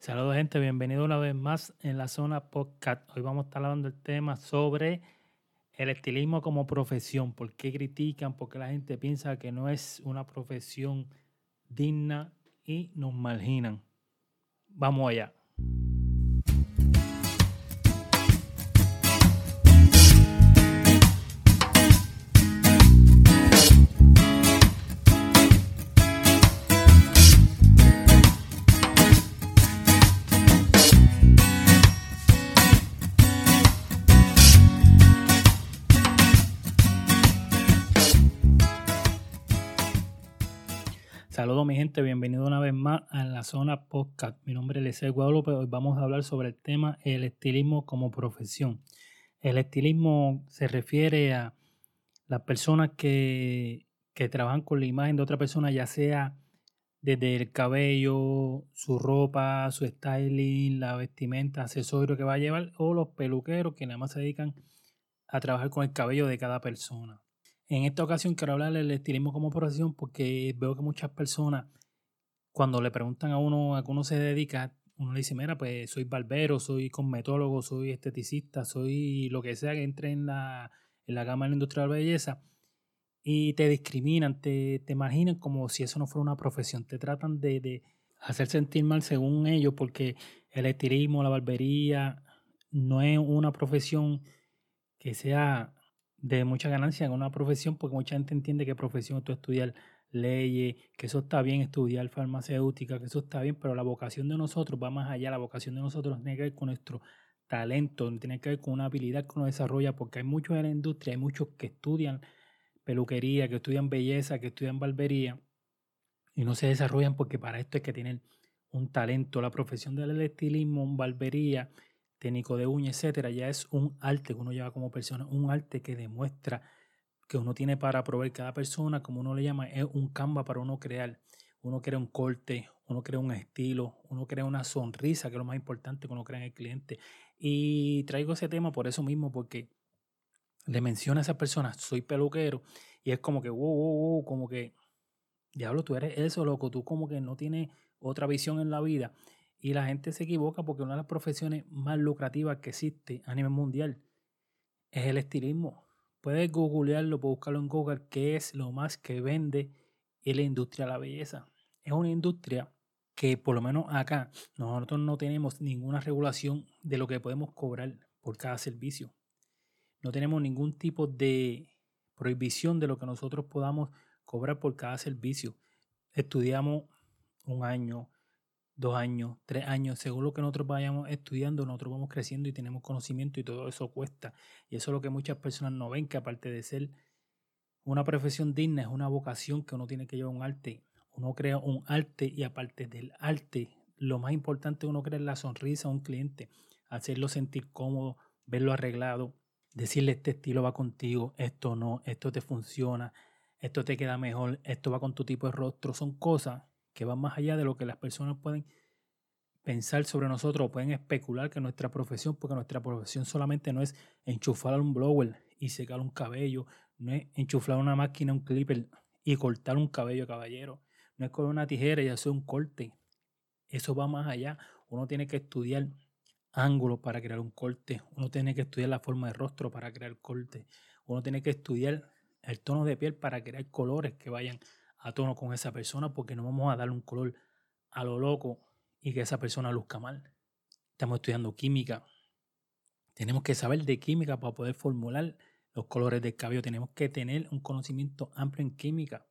Saludos gente, bienvenido una vez más en la zona podcast. Hoy vamos a estar hablando del tema sobre el estilismo como profesión. ¿Por qué critican? Porque la gente piensa que no es una profesión digna y nos marginan. Vamos allá. Saludos mi gente, bienvenido una vez más a la zona podcast. Mi nombre es Lecey Guadalupe. Hoy vamos a hablar sobre el tema el estilismo como profesión. El estilismo se refiere a las personas que, que trabajan con la imagen de otra persona, ya sea desde el cabello, su ropa, su styling, la vestimenta, accesorio que va a llevar, o los peluqueros que nada más se dedican a trabajar con el cabello de cada persona. En esta ocasión quiero hablar del estilismo como profesión porque veo que muchas personas, cuando le preguntan a uno a qué uno se dedica, uno le dice, mira, pues soy barbero, soy cosmetólogo, soy esteticista, soy lo que sea que entre en la, en la gama de la industria de la belleza. Y te discriminan, te, te como si eso no fuera una profesión. Te tratan de, de hacer sentir mal según ellos porque el estilismo, la barbería, no es una profesión que sea de mucha ganancia en una profesión, porque mucha gente entiende que profesión es tú estudiar leyes, que eso está bien, estudiar farmacéutica, que eso está bien, pero la vocación de nosotros va más allá, la vocación de nosotros tiene que ver con nuestro talento, tiene que ver con una habilidad que uno desarrolla, porque hay muchos en la industria, hay muchos que estudian peluquería, que estudian belleza, que estudian barbería, y no se desarrollan porque para esto hay que tener un talento. La profesión del estilismo, barbería, técnico de uña, etcétera, ya es un arte que uno lleva como persona, un arte que demuestra que uno tiene para proveer cada persona, como uno le llama, es un canva para uno crear. Uno crea un corte, uno crea un estilo, uno crea una sonrisa, que es lo más importante que uno crea en el cliente. Y traigo ese tema por eso mismo, porque le menciona a esa persona, soy peluquero, y es como que, wow, wow, wow, como que, diablo, tú eres eso, loco, tú como que no tienes otra visión en la vida. Y la gente se equivoca porque una de las profesiones más lucrativas que existe a nivel mundial es el estilismo. Puedes googlearlo, buscarlo en Google, qué es lo más que vende en la industria de la belleza. Es una industria que por lo menos acá nosotros no tenemos ninguna regulación de lo que podemos cobrar por cada servicio. No tenemos ningún tipo de prohibición de lo que nosotros podamos cobrar por cada servicio. Estudiamos un año, dos años, tres años, según lo que nosotros vayamos estudiando, nosotros vamos creciendo y tenemos conocimiento y todo eso cuesta. Y eso es lo que muchas personas no ven, que aparte de ser una profesión digna, es una vocación que uno tiene que llevar un arte. Uno crea un arte y aparte del arte, lo más importante uno crea la sonrisa a un cliente, hacerlo sentir cómodo, verlo arreglado, decirle este estilo va contigo, esto no, esto te funciona, esto te queda mejor, esto va con tu tipo de rostro. Son cosas que van más allá de lo que las personas pueden pensar sobre nosotros o pueden especular que nuestra profesión, porque nuestra profesión solamente no es enchufar un blower y secar un cabello, no es enchufar una máquina, un clipper y cortar un cabello, caballero, no es con una tijera y hacer un corte. Eso va más allá. Uno tiene que estudiar ángulos para crear un corte, uno tiene que estudiar la forma de rostro para crear corte, uno tiene que estudiar el tono de piel para crear colores que vayan a tono con esa persona porque no vamos a darle un color a lo loco y que esa persona luzca mal. Estamos estudiando química. Tenemos que saber de química para poder formular los colores del cabello. Tenemos que tener un conocimiento amplio en química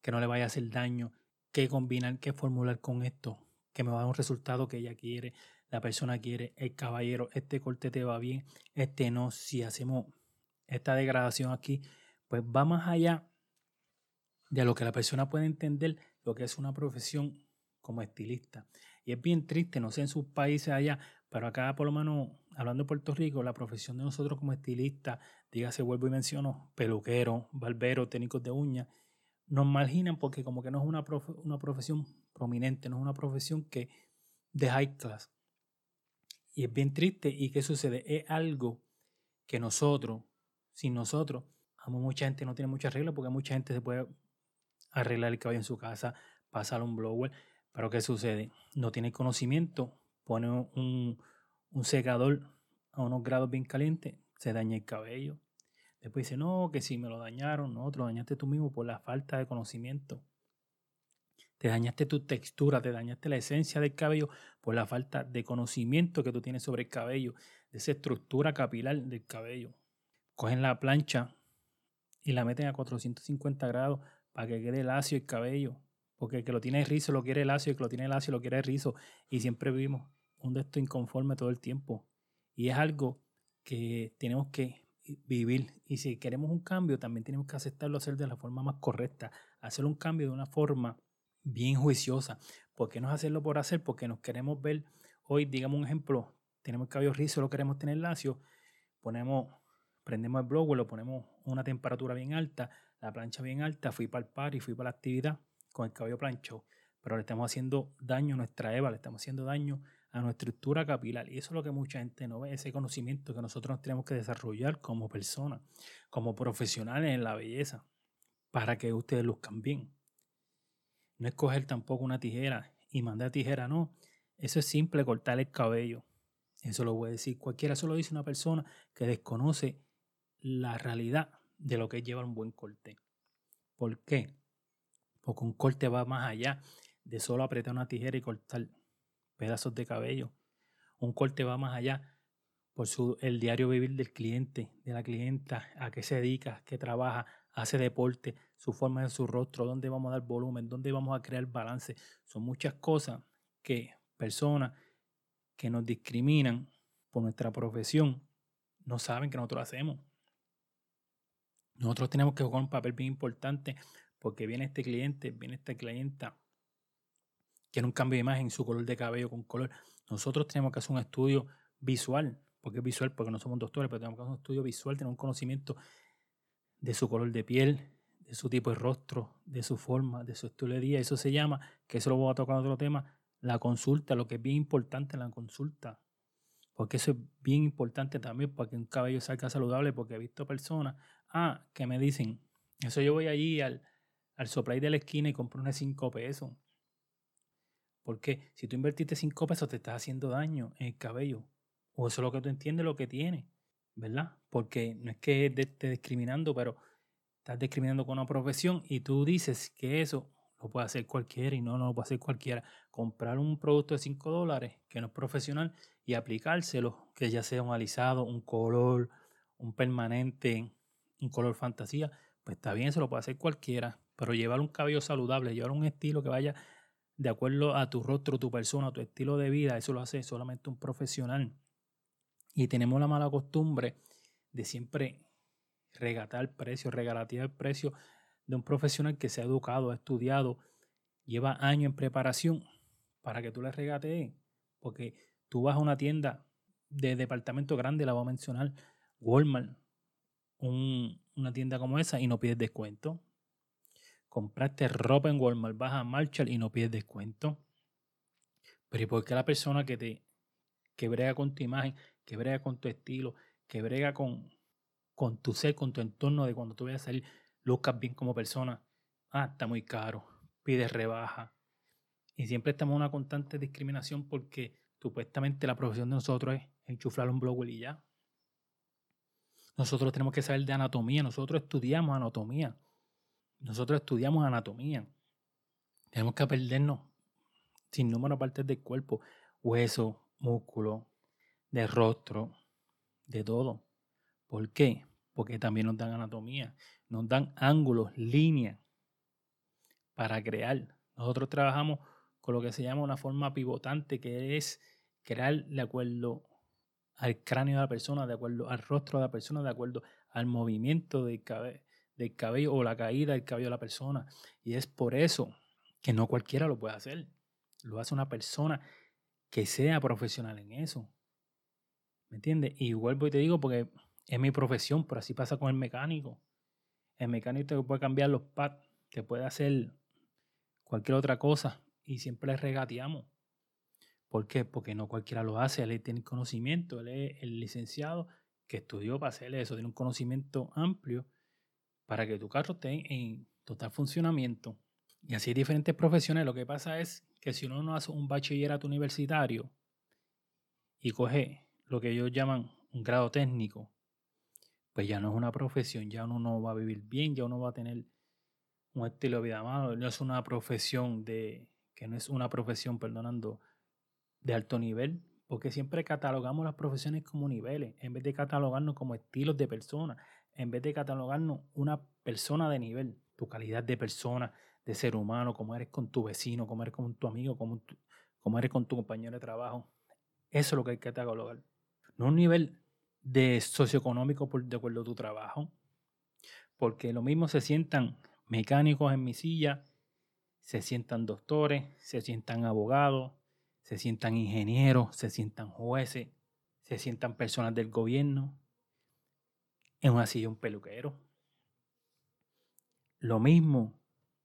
que no le vaya a hacer daño, qué combinar, qué formular con esto, que me va a dar un resultado que ella quiere, la persona quiere, el caballero, este corte te va bien, este no. Si hacemos esta degradación aquí, pues va más allá de lo que la persona puede entender lo que es una profesión como estilista. Y es bien triste, no sé en sus países allá, pero acá por lo menos, hablando de Puerto Rico, la profesión de nosotros como estilistas, dígase, vuelvo y menciono, peluquero, barbero, técnicos de uñas, nos marginan porque como que no es una, una profesión prominente, no es una profesión que de high class. Y es bien triste. ¿Y qué sucede? Es algo que nosotros, sin nosotros, mucha gente no tiene muchas reglas porque mucha gente se puede arreglar el cabello en su casa, pasar un blower. Pero ¿qué sucede? No tiene conocimiento, pone un, un secador a unos grados bien calientes, se daña el cabello. Después dice, no, que si me lo dañaron, no, te lo dañaste tú mismo por la falta de conocimiento. Te dañaste tu textura, te dañaste la esencia del cabello por la falta de conocimiento que tú tienes sobre el cabello, de esa estructura capilar del cabello. Cogen la plancha y la meten a 450 grados para que quede lacio el cabello. Porque el que lo tiene rizo lo quiere lacio, el que lo tiene lacio lo quiere rizo. Y siempre vivimos un de estos inconforme todo el tiempo. Y es algo que tenemos que vivir. Y si queremos un cambio, también tenemos que aceptarlo, hacer de la forma más correcta. Hacer un cambio de una forma bien juiciosa. ¿Por qué no hacerlo por hacer? Porque nos queremos ver hoy, digamos un ejemplo, tenemos el cabello rizo, lo queremos tener lacio, ponemos, prendemos el blower, lo ponemos a una temperatura bien alta, la plancha bien alta, fui para el par y fui para la actividad con el cabello planchado. Pero le estamos haciendo daño a nuestra EVA, le estamos haciendo daño a nuestra estructura capilar. Y eso es lo que mucha gente no ve, ese conocimiento que nosotros tenemos que desarrollar como personas, como profesionales en la belleza, para que ustedes luzcan bien. No es coger tampoco una tijera y mandar tijera, no. Eso es simple cortar el cabello. Eso lo a decir cualquiera. Eso lo dice una persona que desconoce la realidad de lo que es llevar un buen corte. ¿Por qué? Porque un corte va más allá de solo apretar una tijera y cortar pedazos de cabello. Un corte va más allá por su, el diario vivir del cliente, de la clienta, a qué se dedica, qué trabaja, hace deporte, su forma de su rostro, dónde vamos a dar volumen, dónde vamos a crear balance. Son muchas cosas que personas que nos discriminan por nuestra profesión no saben que nosotros hacemos. Nosotros tenemos que jugar un papel bien importante porque viene este cliente, viene esta clienta quiere un cambio de imagen, su color de cabello con color. Nosotros tenemos que hacer un estudio visual, porque es visual, porque no somos doctores, pero tenemos que hacer un estudio visual, tener un conocimiento de su color de piel, de su tipo de rostro, de su forma, de su día. Eso se llama, que eso lo voy a tocar en otro tema, la consulta, lo que es bien importante en la consulta. Porque eso es bien importante también para que un cabello salga saludable, porque he visto personas, ah, que me dicen, eso yo voy allí al, al de la esquina y compro unos 5 pesos. Porque si tú invertiste 5 pesos, te estás haciendo daño en el cabello. O eso es lo que tú entiendes, lo que tiene, ¿verdad? Porque no es que esté discriminando, pero estás discriminando con una profesión y tú dices que eso lo puede hacer cualquiera y no, no lo puede hacer cualquiera. Comprar un producto de 5 dólares que no es profesional y aplicárselo, que ya sea un alisado, un color, un permanente, un color fantasía, pues está bien, eso lo puede hacer cualquiera. Pero llevar un cabello saludable, llevar un estilo que vaya de acuerdo a tu rostro, tu persona, tu estilo de vida. Eso lo hace solamente un profesional. Y tenemos la mala costumbre de siempre regatar el precio, regalatear el precio de un profesional que se ha educado, ha estudiado, lleva años en preparación para que tú le regatees. Porque tú vas a una tienda de departamento grande, la voy a mencionar, Walmart, una tienda como esa y no pides descuento compraste ropa en Walmart, vas a Marshall y no pides descuento. Pero ¿y por qué la persona que te que brega con tu imagen, que brega con tu estilo, que brega con, con tu ser, con tu entorno de cuando tú vayas a salir, lucas bien como persona? Ah, está muy caro, pides rebaja. Y siempre estamos en una constante discriminación porque supuestamente la profesión de nosotros es enchuflar un blog y ya. Nosotros tenemos que saber de anatomía, nosotros estudiamos anatomía. Nosotros estudiamos anatomía. Tenemos que aprendernos sin número de partes del cuerpo, hueso, músculo, de rostro, de todo. ¿Por qué? Porque también nos dan anatomía, nos dan ángulos, líneas para crear. Nosotros trabajamos lo que se llama una forma pivotante, que es crear de acuerdo al cráneo de la persona, de acuerdo al rostro de la persona, de acuerdo al movimiento del cabello o la caída del cabello de la persona. Y es por eso que no cualquiera lo puede hacer. Lo hace una persona que sea profesional en eso. ¿Me entiendes? Y vuelvo y te digo porque es mi profesión, pero así pasa con el mecánico. El mecánico te puede cambiar los pads, te puede hacer cualquier otra cosa y siempre regateamos. ¿Por qué? Porque no cualquiera lo hace, él tiene conocimiento, él es el licenciado que estudió para hacer eso, tiene un conocimiento amplio para que tu carro esté en total funcionamiento. Y así hay diferentes profesiones. Lo que pasa es que si uno no hace un bachillerato universitario y coge lo que ellos llaman un grado técnico, pues ya no es una profesión, ya uno no va a vivir bien, ya uno va a tener un estilo de vida malo, no es una profesión de, que no es una profesión, perdonando, de alto nivel, porque siempre catalogamos las profesiones como niveles, en vez de catalogarnos como estilos de personas, en vez de catalogarnos una persona de nivel, tu calidad de persona, de ser humano, cómo eres con tu vecino, cómo eres con tu amigo, cómo, cómo eres con tu compañero de trabajo. Eso es lo que hay que catalogar. No un nivel de socioeconómico por, de acuerdo a tu trabajo, porque lo mismo se sientan mecánicos en mi silla, se sientan doctores, se sientan abogados, se sientan ingenieros, se sientan jueces, se sientan personas del gobierno, en una silla un peluquero. Lo mismo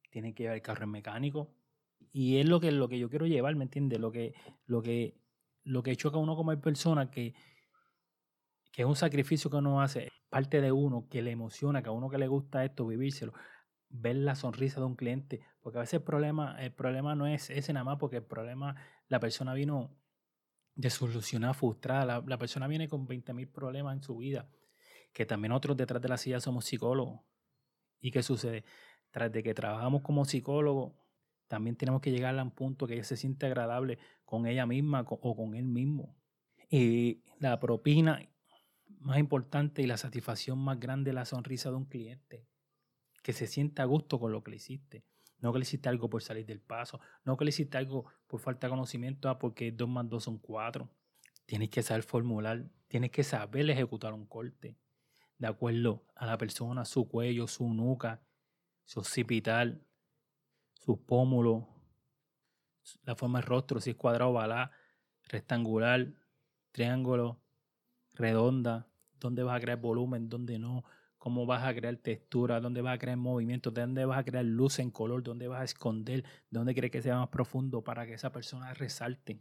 tiene que llevar el carro en mecánico. Y es lo que, lo que yo quiero llevar, ¿me entiendes? Lo que, lo que, lo que choca a uno como persona, que, que es un sacrificio que uno hace, parte de uno, que le emociona, que a uno que le gusta esto, vivírselo, ver la sonrisa de un cliente, porque a veces el problema, el problema no es ese nada más, porque el problema, la persona vino de solucionar frustrada, la, persona viene con 20 mil problemas en su vida, que también otros detrás de la silla somos psicólogos. ¿Y qué sucede? Tras de que trabajamos como psicólogos, también tenemos que llegar a un punto que ella se siente agradable con ella misma o con él mismo. Y la propina más importante y la satisfacción más grande es la sonrisa de un cliente que se sienta a gusto con lo que le hiciste. No que le hiciste algo por salir del paso, no que le hiciste algo por falta de conocimiento, ah, porque dos más dos son cuatro. Tienes que saber formular, tienes que saber ejecutar un corte de acuerdo a la persona, su cuello, su nuca, su occipital, sus pómulos, la forma del rostro, si es cuadrado, balá, rectangular, triángulo, redonda, dónde vas a crear volumen, dónde no, cómo vas a crear textura, dónde vas a crear movimiento, dónde vas a crear luz en color, dónde vas a esconder, dónde crees que sea más profundo para que esa persona resalte,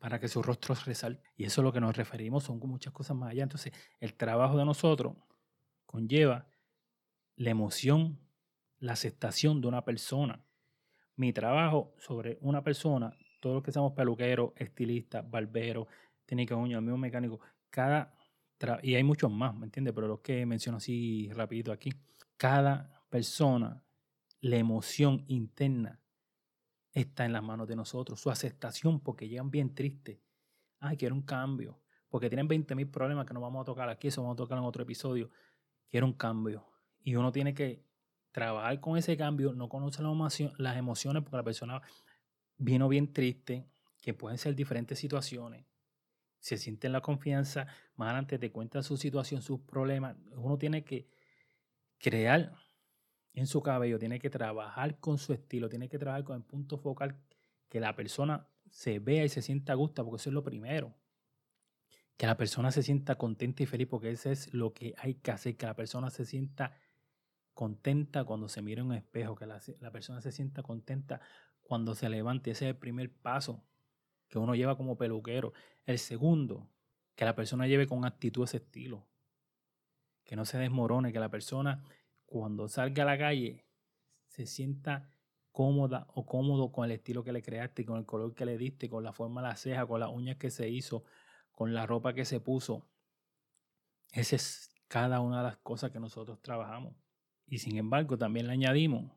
para que su rostro resalte. Y eso es lo que nos referimos, son muchas cosas más allá. Entonces, el trabajo de nosotros conlleva la emoción, la aceptación de una persona. Mi trabajo sobre una persona, todos los que somos peluqueros, estilistas, barberos, técnicos uñas, amigos mecánicos, cada y hay muchos más, ¿me entiendes? Pero los que menciono así rapidito aquí, cada persona, la emoción interna está en las manos de nosotros, su aceptación, porque llegan bien tristes. Ay, quiero un cambio, porque tienen 20 mil problemas que no vamos a tocar aquí, eso vamos a tocar en otro episodio. Quiero un cambio. Y uno tiene que trabajar con ese cambio, no conocer las emociones, porque la persona vino bien triste, que pueden ser diferentes situaciones se siente en la confianza, más adelante te cuenta su situación, sus problemas. Uno tiene que crear en su cabello, tiene que trabajar con su estilo, tiene que trabajar con el punto focal que la persona se vea y se sienta a gusto, porque eso es lo primero. Que la persona se sienta contenta y feliz, porque eso es lo que hay que hacer, que la persona se sienta contenta cuando se mire en un espejo, que la, la persona se sienta contenta cuando se levante. Ese es el primer paso que uno lleva como peluquero. El segundo, que la persona lleve con actitud ese estilo. Que no se desmorone, que la persona cuando salga a la calle se sienta cómoda o cómodo con el estilo que le creaste, con el color que le diste, con la forma de la ceja, con las uñas que se hizo, con la ropa que se puso. Esa es cada una de las cosas que nosotros trabajamos. Y sin embargo, también le añadimos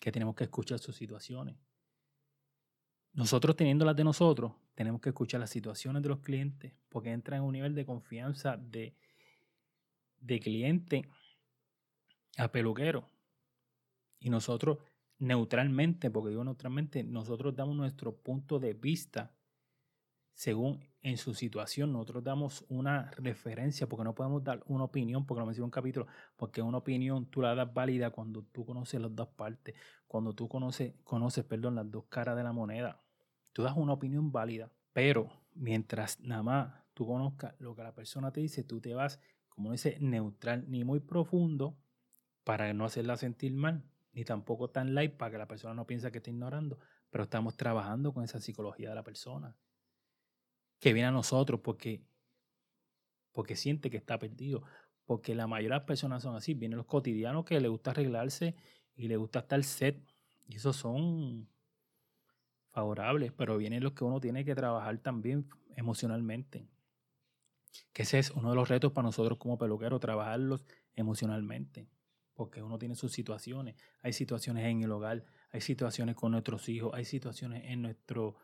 que tenemos que escuchar sus situaciones. Nosotros teniendo las de nosotros, tenemos que escuchar las situaciones de los clientes porque entran en un nivel de confianza de, de cliente a peluquero. Y nosotros neutralmente, porque digo neutralmente, nosotros damos nuestro punto de vista según en su situación. Nosotros damos una referencia, porque no podemos dar una opinión, porque lo mencioné un capítulo, porque una opinión tú la das válida cuando tú conoces las dos partes, cuando tú conoces, conoces perdón, las dos caras de la moneda. Tú das una opinión válida, pero mientras nada más tú conozcas lo que la persona te dice, tú te vas, como dice, neutral, ni muy profundo para no hacerla sentir mal, ni tampoco tan light para que la persona no piense que está ignorando, pero estamos trabajando con esa psicología de la persona que viene a nosotros porque, porque siente que está perdido. Porque la mayoría de las personas son así. Vienen los cotidianos que les gusta arreglarse y les gusta estar set. Y esos son favorables, pero vienen los que uno tiene que trabajar también emocionalmente. Que ese es uno de los retos para nosotros como peluqueros, trabajarlos emocionalmente. Porque uno tiene sus situaciones. Hay situaciones en el hogar, hay situaciones con nuestros hijos, hay situaciones en nuestro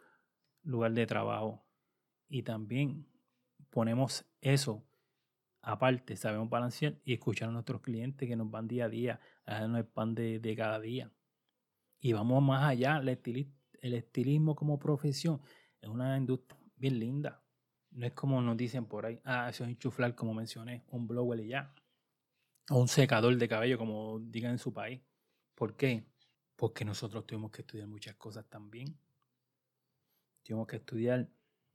lugar de trabajo. Y también ponemos eso aparte, sabemos balancear y escuchar a nuestros clientes que nos van día a día, a darnos el pan de, de cada día. Y vamos más allá, el, el estilismo como profesión es una industria bien linda. No es como nos dicen por ahí, ah, eso es enchuflar, como mencioné, un blower y ya. O un secador de cabello, como digan en su país. ¿Por qué? Porque nosotros tuvimos que estudiar muchas cosas también. Tuvimos que estudiar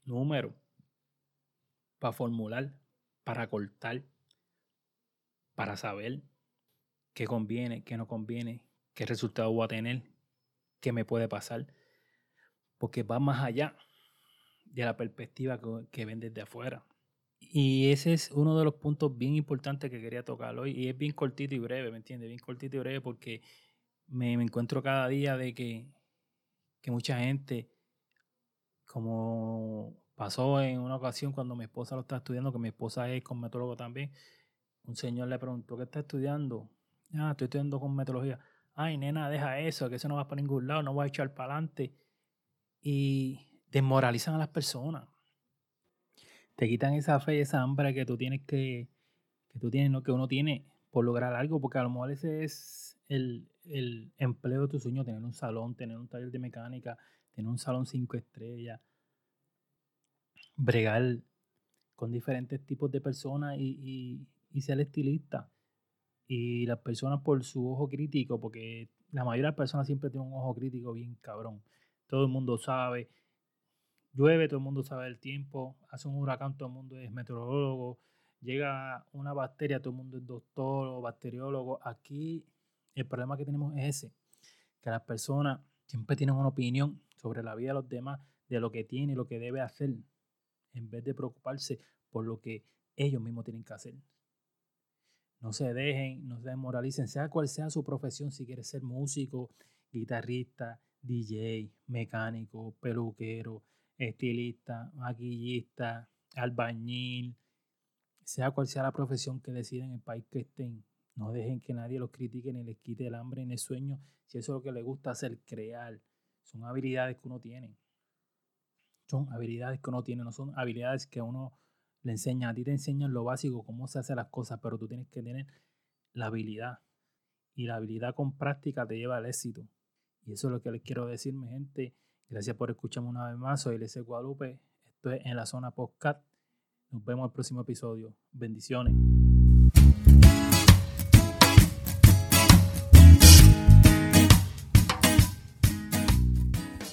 números para formular, para cortar, para saber qué conviene, qué no conviene, qué resultado voy a tener, qué me puede pasar. Porque va más allá de la perspectiva que, ven desde afuera. Y ese es uno de los puntos bien importantes que quería tocar hoy. Y es bien cortito y breve, ¿me entiendes? Bien cortito y breve porque me, encuentro cada día de que, que mucha gente, como pasó en una ocasión cuando mi esposa lo está estudiando, que mi esposa es cosmetólogo también, un señor le preguntó, ¿qué está estudiando? Ah, estoy estudiando cosmetología. Ay, nena, deja eso, que eso no va para ningún lado, no voy a echar para adelante. Y desmoralizan a las personas. Te quitan esa fe y esa hambre que tú tienes que, que tú tienes, ¿no? que uno tiene por lograr algo, porque a lo mejor ese es el, el empleo de tu sueño, tener un salón, tener un taller de mecánica, tener un salón cinco estrellas, bregar con diferentes tipos de personas y, y, ser estilista. Y las personas por su ojo crítico, porque la mayoría de las personas siempre tienen un ojo crítico bien cabrón. Todo el mundo sabe llueve, todo el mundo sabe el tiempo, hace un huracán, todo el mundo es meteorólogo, llega una bacteria, todo el mundo es doctor o bacteriólogo. Aquí el problema que tenemos es ese, que las personas siempre tienen una opinión sobre la vida de los demás, de lo que tiene y lo que debe hacer, en vez de preocuparse por lo que ellos mismos tienen que hacer. No se dejen, no se desmoralicen, sea cual sea su profesión, si quieres ser músico, guitarrista, DJ, mecánico, peluquero, estilista, maquillista, albañil, sea cual sea la profesión que deciden en el país que estén. No dejen que nadie los critique ni les quite el hambre ni el sueño. Si eso es lo que les gusta hacer, crear. Son habilidades que uno tiene. Son habilidades que uno tiene, no son habilidades que uno le enseña. A ti te enseñan lo básico, cómo se hacen las cosas, pero tú tienes que tener la habilidad. Y la habilidad con práctica te lleva al éxito. Y eso es lo que les quiero decir, mi gente. Gracias por escucharme una vez más. Soy Lese Guadalupe. Esto es en la zona podcast. Nos vemos en el próximo episodio. Bendiciones.